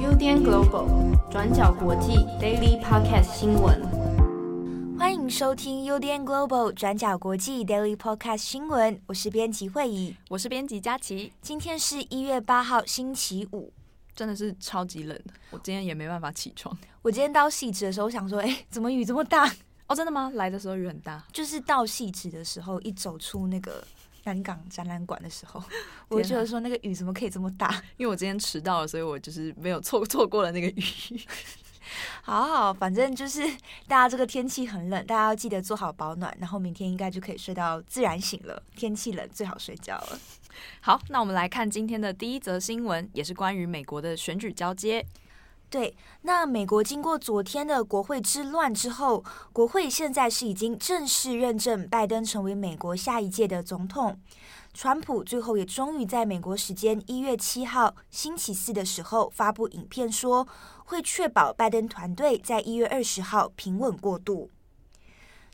UDN Global 转角国际 Daily Podcast 新闻，欢迎收听 UDN Global 转角国际 Daily Podcast 新闻。我是编辑慧仪，我是编辑佳琪。今天是一月八号，星期五，真的是超级冷，我今天也没办法起床。我今天到汐止的时候，想说，哎，怎么雨这么大？哦，真的吗？来的时候雨很大，就是到汐止的时候，一走出那个。南港展览馆的时候，我觉得说那个雨怎么可以这么大？因为我今天迟到了，所以我就是没有错错过了那个雨。好好，反正就是大家这个天气很冷，大家要记得做好保暖，然后明天应该就可以睡到自然醒了。天气冷最好睡觉了。好，那我们来看今天的第一则新闻，也是关于美国的选举交接。对，那美国经过昨天的国会之乱之后，国会现在是已经正式认证拜登成为美国下一届的总统。川普最后也终于在美国时间一月七号星期四的时候发布影片说，会确保拜登团队在一月二十号平稳过渡。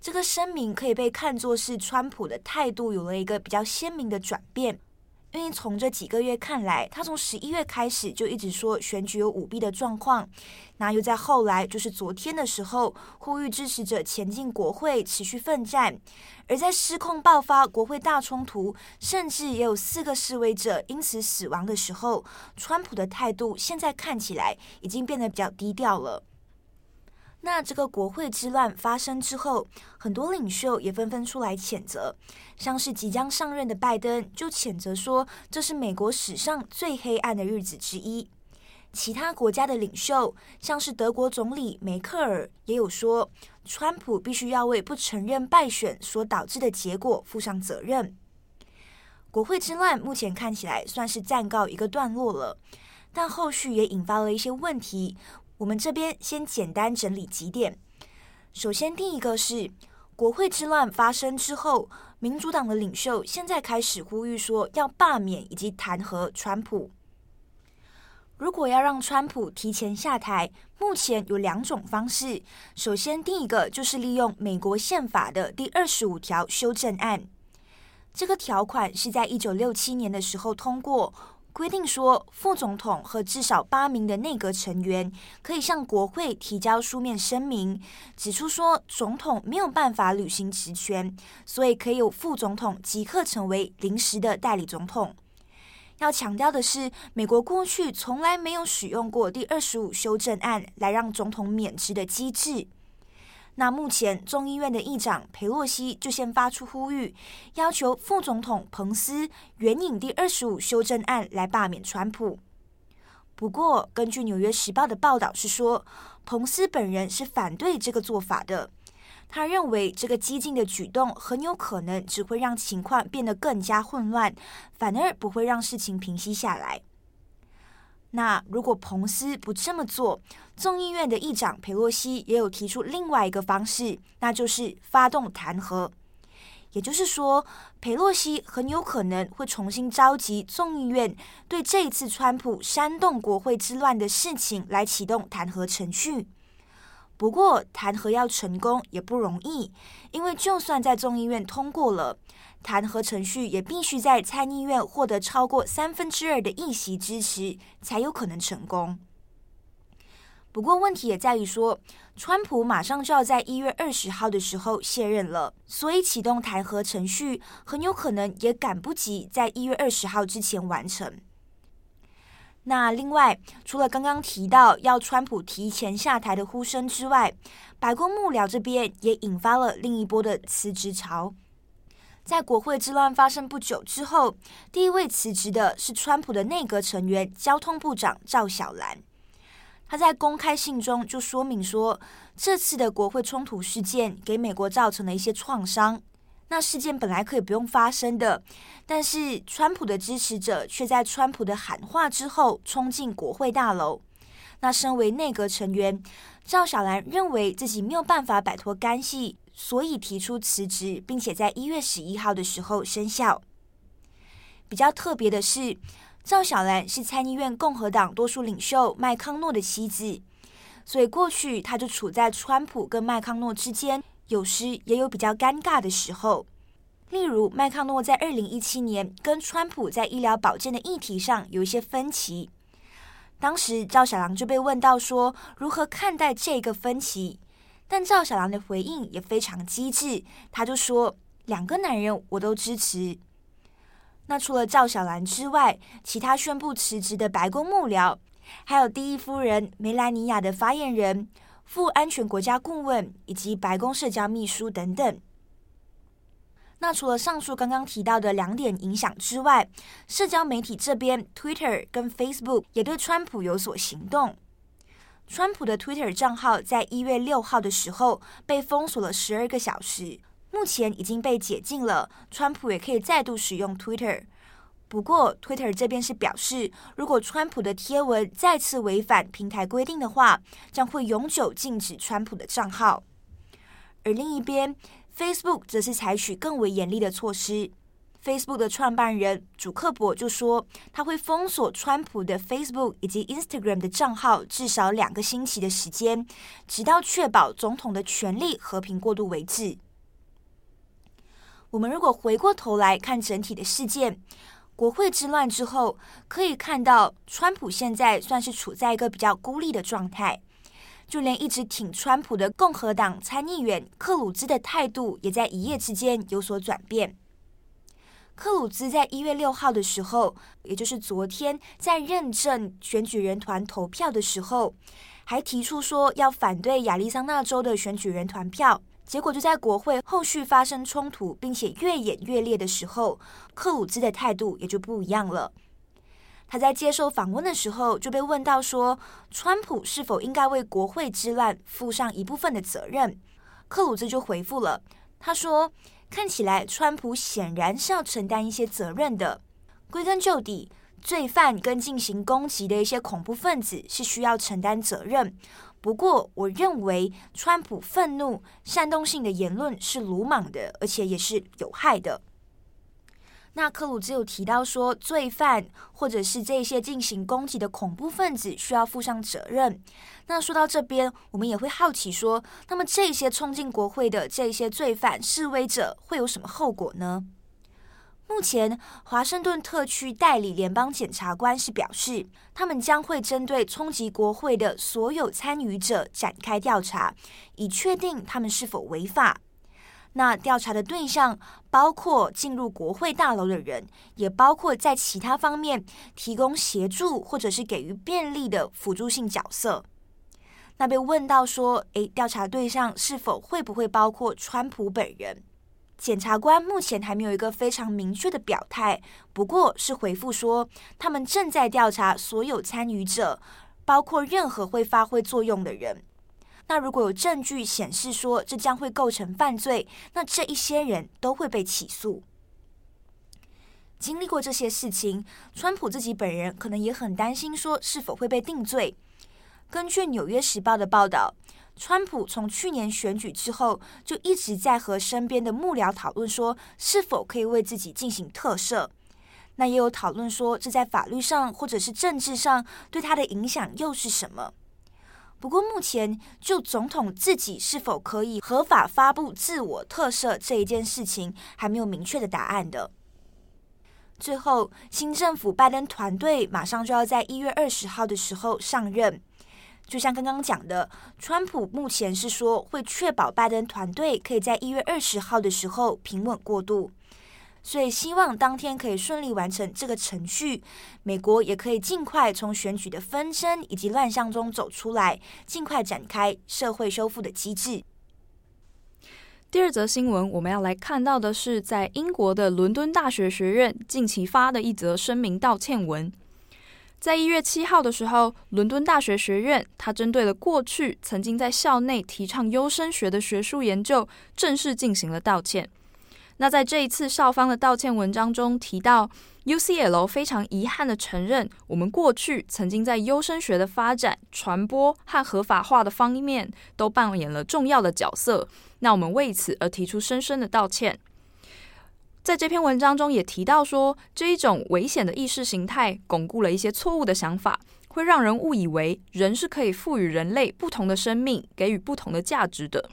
这个声明可以被看作是川普的态度有了一个比较鲜明的转变。因为从这几个月看来，他从十一月开始就一直说选举有舞弊的状况，那又在后来就是昨天的时候呼吁支持者前进国会持续奋战，而在失控爆发国会大冲突，甚至也有四个示威者因此死亡的时候，川普的态度现在看起来已经变得比较低调了。那这个国会之乱发生之后，很多领袖也纷纷出来谴责，像是即将上任的拜登就谴责说，这是美国史上最黑暗的日子之一。其他国家的领袖，像是德国总理梅克尔，也有说，川普必须要为不承认败选所导致的结果负上责任。国会之乱目前看起来算是暂告一个段落了，但后续也引发了一些问题。我们这边先简单整理几点。首先，第一个是国会之乱发生之后，民主党的领袖现在开始呼吁说要罢免以及弹劾川普。如果要让川普提前下台，目前有两种方式。首先，第一个就是利用美国宪法的第二十五条修正案，这个条款是在一九六七年的时候通过。规定说，副总统和至少八名的内阁成员可以向国会提交书面声明，指出说总统没有办法履行职权，所以可以由副总统即刻成为临时的代理总统。要强调的是，美国过去从来没有使用过第二十五修正案来让总统免职的机制。那目前众议院的议长佩洛西就先发出呼吁，要求副总统彭斯援引第二十五修正案来罢免川普。不过，根据《纽约时报》的报道是说，彭斯本人是反对这个做法的。他认为这个激进的举动很有可能只会让情况变得更加混乱，反而不会让事情平息下来。那如果彭斯不这么做，众议院的议长裴洛西也有提出另外一个方式，那就是发动弹劾。也就是说，裴洛西很有可能会重新召集众议院，对这次川普煽动国会之乱的事情来启动弹劾程序。不过，弹劾要成功也不容易，因为就算在众议院通过了。弹劾程序也必须在参议院获得超过三分之二的议席支持，才有可能成功。不过问题也在于说，川普马上就要在一月二十号的时候卸任了，所以启动弹劾程序很有可能也赶不及在一月二十号之前完成。那另外，除了刚刚提到要川普提前下台的呼声之外，白宫幕僚这边也引发了另一波的辞职潮。在国会之乱发生不久之后，第一位辞职的是川普的内阁成员、交通部长赵小兰。他在公开信中就说明说，这次的国会冲突事件给美国造成了一些创伤。那事件本来可以不用发生的，但是川普的支持者却在川普的喊话之后冲进国会大楼。那身为内阁成员，赵小兰认为自己没有办法摆脱干系。所以提出辞职，并且在一月十一号的时候生效。比较特别的是，赵小兰是参议院共和党多数领袖麦康诺的妻子，所以过去他就处在川普跟麦康诺之间，有时也有比较尴尬的时候。例如，麦康诺在二零一七年跟川普在医疗保健的议题上有一些分歧。当时赵小兰就被问到说如何看待这个分歧，但赵小兰的回应也非常机智，他就说两个男人我都支持。那除了赵小兰之外，其他宣布辞职的白宫幕僚，还有第一夫人梅兰妮亚的发言人、副安全国家顾问以及白宫社交秘书等等。那除了上述刚刚提到的两点影响之外，社交媒体这边，Twitter 跟 Facebook 也对川普有所行动。川普的 Twitter 账号在一月六号的时候被封锁了十二个小时，目前已经被解禁了，川普也可以再度使用 Twitter。不过，Twitter 这边是表示，如果川普的贴文再次违反平台规定的话，将会永久禁止川普的账号。而另一边，Facebook 则是采取更为严厉的措施。Facebook 的创办人祖克伯就说，他会封锁川普的 Facebook 以及 Instagram 的账号至少两个星期的时间，直到确保总统的权力和平过渡为止。我们如果回过头来看整体的事件，国会之乱之后，可以看到川普现在算是处在一个比较孤立的状态。就连一直挺川普的共和党参议员克鲁兹的态度，也在一夜之间有所转变。克鲁兹在一月六号的时候，也就是昨天，在认证选举人团投票的时候，还提出说要反对亚利桑那州的选举人团票。结果就在国会后续发生冲突，并且越演越烈的时候，克鲁兹的态度也就不一样了。他在接受访问的时候就被问到说，川普是否应该为国会之乱负上一部分的责任？克鲁兹就回复了，他说：“看起来川普显然是要承担一些责任的。归根究底，罪犯跟进行攻击的一些恐怖分子是需要承担责任。不过，我认为川普愤怒、煽动性的言论是鲁莽的，而且也是有害的。”那克鲁兹有提到说，罪犯或者是这些进行攻击的恐怖分子需要负上责任。那说到这边，我们也会好奇说，那么这些冲进国会的这些罪犯示威者会有什么后果呢？目前，华盛顿特区代理联邦检察官是表示，他们将会针对冲击国会的所有参与者展开调查，以确定他们是否违法。那调查的对象包括进入国会大楼的人，也包括在其他方面提供协助或者是给予便利的辅助性角色。那被问到说，诶，调查对象是否会不会包括川普本人？检察官目前还没有一个非常明确的表态，不过是回复说，他们正在调查所有参与者，包括任何会发挥作用的人。那如果有证据显示说这将会构成犯罪，那这一些人都会被起诉。经历过这些事情，川普自己本人可能也很担心说是否会被定罪。根据《纽约时报》的报道，川普从去年选举之后就一直在和身边的幕僚讨论说是否可以为自己进行特赦。那也有讨论说这在法律上或者是政治上对他的影响又是什么？不过，目前就总统自己是否可以合法发布自我特赦这一件事情，还没有明确的答案的。最后，新政府拜登团队马上就要在一月二十号的时候上任，就像刚刚讲的，川普目前是说会确保拜登团队可以在一月二十号的时候平稳过渡。所以，希望当天可以顺利完成这个程序，美国也可以尽快从选举的纷争以及乱象中走出来，尽快展开社会修复的机制。第二则新闻，我们要来看到的是，在英国的伦敦大学学院近期发的一则声明道歉文。在一月七号的时候，伦敦大学学院它针对了过去曾经在校内提倡优生学的学术研究，正式进行了道歉。那在这一次校方的道歉文章中提到，UCL 非常遗憾地承认，我们过去曾经在优生学的发展、传播和合法化的方面都扮演了重要的角色。那我们为此而提出深深的道歉。在这篇文章中也提到说，这一种危险的意识形态巩固了一些错误的想法，会让人误以为人是可以赋予人类不同的生命，给予不同的价值的。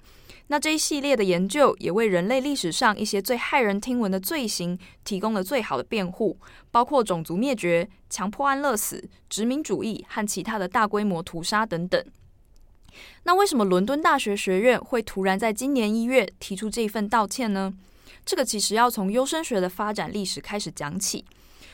那这一系列的研究也为人类历史上一些最骇人听闻的罪行提供了最好的辩护，包括种族灭绝、强迫安乐死、殖民主义和其他的大规模屠杀等等。那为什么伦敦大学学院会突然在今年一月提出这份道歉呢？这个其实要从优生学的发展历史开始讲起。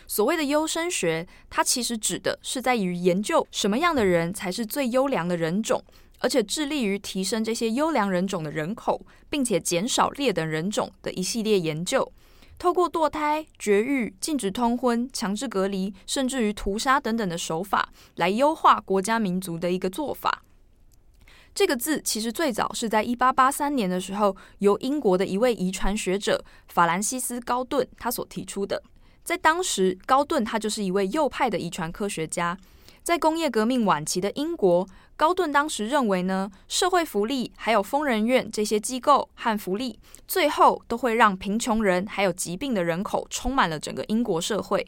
所谓的优生学，它其实指的是在于研究什么样的人才是最优良的人种，而且致力于提升这些优良人种的人口，并且减少劣等人种的一系列研究。透过堕胎、绝育、禁止通婚、强制隔离，甚至于屠杀等等的手法，来优化国家民族的一个做法。这个字其实最早是在一八八三年的时候，由英国的一位遗传学者法兰西斯·高顿他所提出的。在当时，高顿他就是一位右派的遗传科学家。在工业革命晚期的英国，高顿当时认为呢，社会福利还有疯人院这些机构和福利，最后都会让贫穷人还有疾病的人口充满了整个英国社会。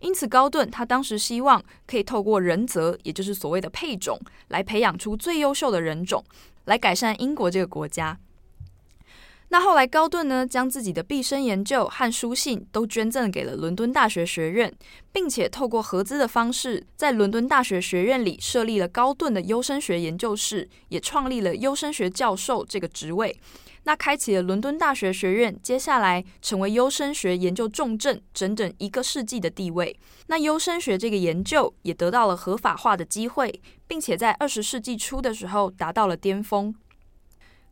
因此，高顿他当时希望可以透过人择，也就是所谓的配种，来培养出最优秀的人种，来改善英国这个国家。那后来，高顿呢，将自己的毕生研究和书信都捐赠给了伦敦大学学院，并且透过合资的方式，在伦敦大学学院里设立了高顿的优生学研究室，也创立了优生学教授这个职位。那开启了伦敦大学学院接下来成为优生学研究重镇整整一个世纪的地位。那优生学这个研究也得到了合法化的机会，并且在二十世纪初的时候达到了巅峰。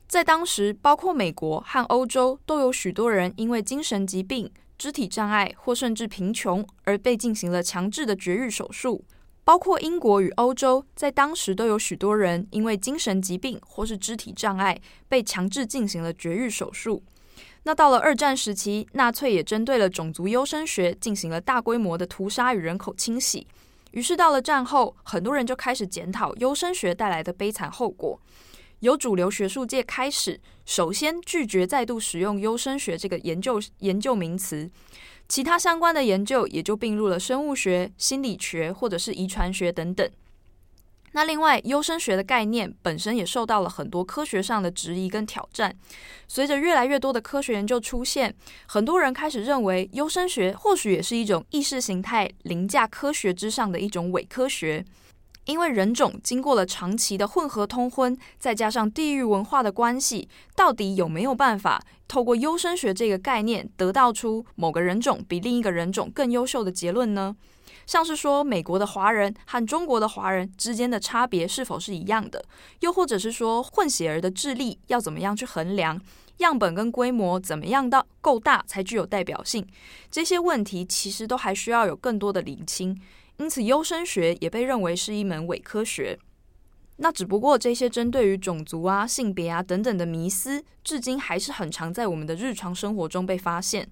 在当时，包括美国和欧洲都有许多人因为精神疾病、肢体障碍或甚至贫穷而被进行了强制的绝育手术。包括英国与欧洲，在当时都有许多人因为精神疾病或是肢体障碍被强制进行了绝育手术。那到了二战时期，纳粹也针对了种族优生学进行了大规模的屠杀与人口清洗。于是到了战后，很多人就开始检讨优生学带来的悲惨后果。由主流学术界开始，首先拒绝再度使用优生学这个研究研究名词，其他相关的研究也就并入了生物学、心理学或者是遗传学等等。那另外，优生学的概念本身也受到了很多科学上的质疑跟挑战。随着越来越多的科学研究出现，很多人开始认为优生学或许也是一种意识形态凌驾科学之上的一种伪科学。因为人种经过了长期的混合通婚，再加上地域文化的关系，到底有没有办法透过优生学这个概念，得到出某个人种比另一个人种更优秀的结论呢？像是说，美国的华人和中国的华人之间的差别是否是一样的？又或者是说，混血儿的智力要怎么样去衡量？样本跟规模怎么样到够大才具有代表性？这些问题其实都还需要有更多的厘清。因此，优生学也被认为是一门伪科学。那只不过这些针对于种族啊、性别啊等等的迷思，至今还是很常在我们的日常生活中被发现。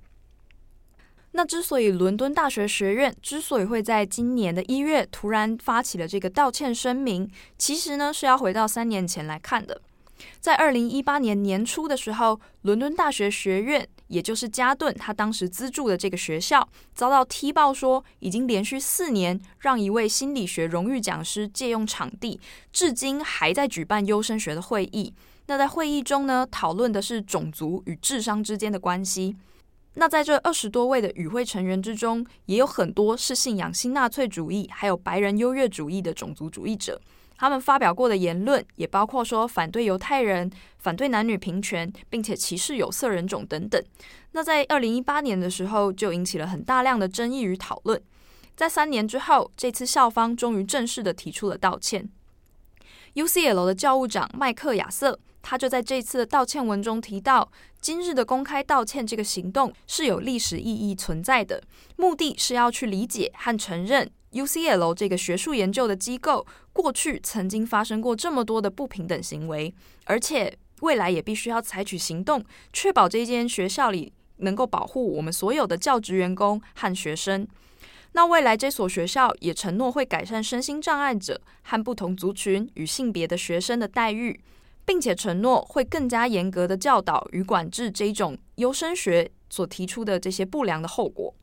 那之所以伦敦大学学院之所以会在今年的一月突然发起了这个道歉声明，其实呢是要回到三年前来看的。在二零一八年年初的时候，伦敦大学学院，也就是加顿他当时资助的这个学校，遭到踢爆说，已经连续四年让一位心理学荣誉讲师借用场地，至今还在举办优生学的会议。那在会议中呢，讨论的是种族与智商之间的关系。那在这二十多位的与会成员之中，也有很多是信仰新纳粹主义还有白人优越主义的种族主义者。他们发表过的言论也包括说反对犹太人、反对男女平权，并且歧视有色人种等等。那在二零一八年的时候，就引起了很大量的争议与讨论。在三年之后，这次校方终于正式的提出了道歉。UCL 的教务长麦克亚瑟，他就在这次的道歉文中提到，今日的公开道歉这个行动是有历史意义存在的，目的是要去理解和承认。UCL 这个学术研究的机构，过去曾经发生过这么多的不平等行为，而且未来也必须要采取行动，确保这间学校里能够保护我们所有的教职员工和学生。那未来这所学校也承诺会改善身心障碍者和不同族群与性别的学生的待遇，并且承诺会更加严格的教导与管制这种优生学所提出的这些不良的后果。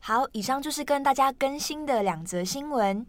好，以上就是跟大家更新的两则新闻。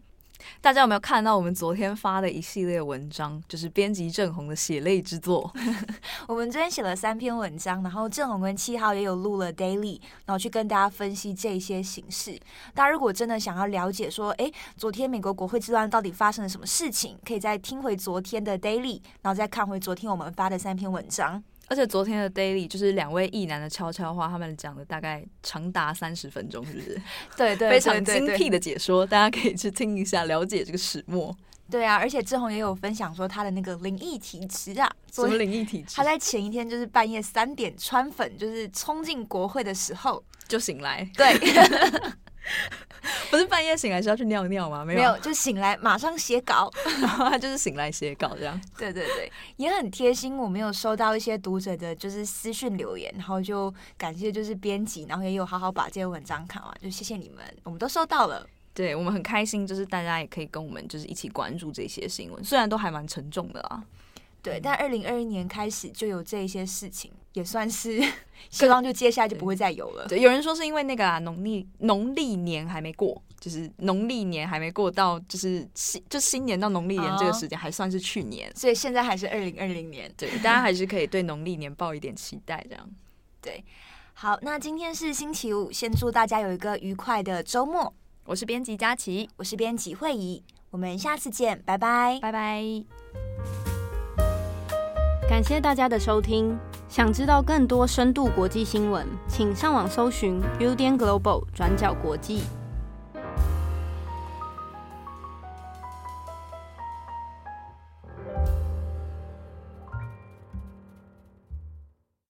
大家有没有看到我们昨天发的一系列文章？就是编辑郑红的血泪之作。我们昨天写了三篇文章，然后郑红跟七号也有录了 daily，然后去跟大家分析这些形式。大家如果真的想要了解说，哎，昨天美国国会之乱到底发生了什么事情，可以再听回昨天的 daily，然后再看回昨天我们发的三篇文章。而且昨天的 Daily 就是两位异男的悄悄话，他们讲了大概长达三十分钟，是不是？对，对对，非常精辟的解说，大家可以去听一下，了解这个始末。对啊，而且志宏也有分享说他的那个灵异体质啊，什么灵异体质？他在前一天就是半夜三点穿粉，就是冲进国会的时候就醒来。对。不是半夜醒来是要去尿尿吗？没有，没有，就醒来马上写稿，然后他就是醒来写稿这样。对对对，也很贴心。我们有收到一些读者的，就是私讯留言，然后就感谢就是编辑，然后也有好好把这些文章看完，就谢谢你们，我们都收到了。对，我们很开心，就是大家也可以跟我们就是一起关注这些新闻，虽然都还蛮沉重的啊。对，但二零二一年开始就有这一些事情，也算是希望就接下来就不会再有了。对，有人说是因为那个啊，农历农历年还没过，就是农历年还没过到，就是新就新年到农历年这个时间还算是去年，所以现在还是二零二零年。对，大家还是可以对农历年抱一点期待，这样。对，好，那今天是星期五，先祝大家有一个愉快的周末。我是编辑佳琪，我是编辑慧仪，我们下次见，拜拜，拜拜。感谢大家的收听。想知道更多深度国际新闻，请上网搜寻 Udan Global 转角国际。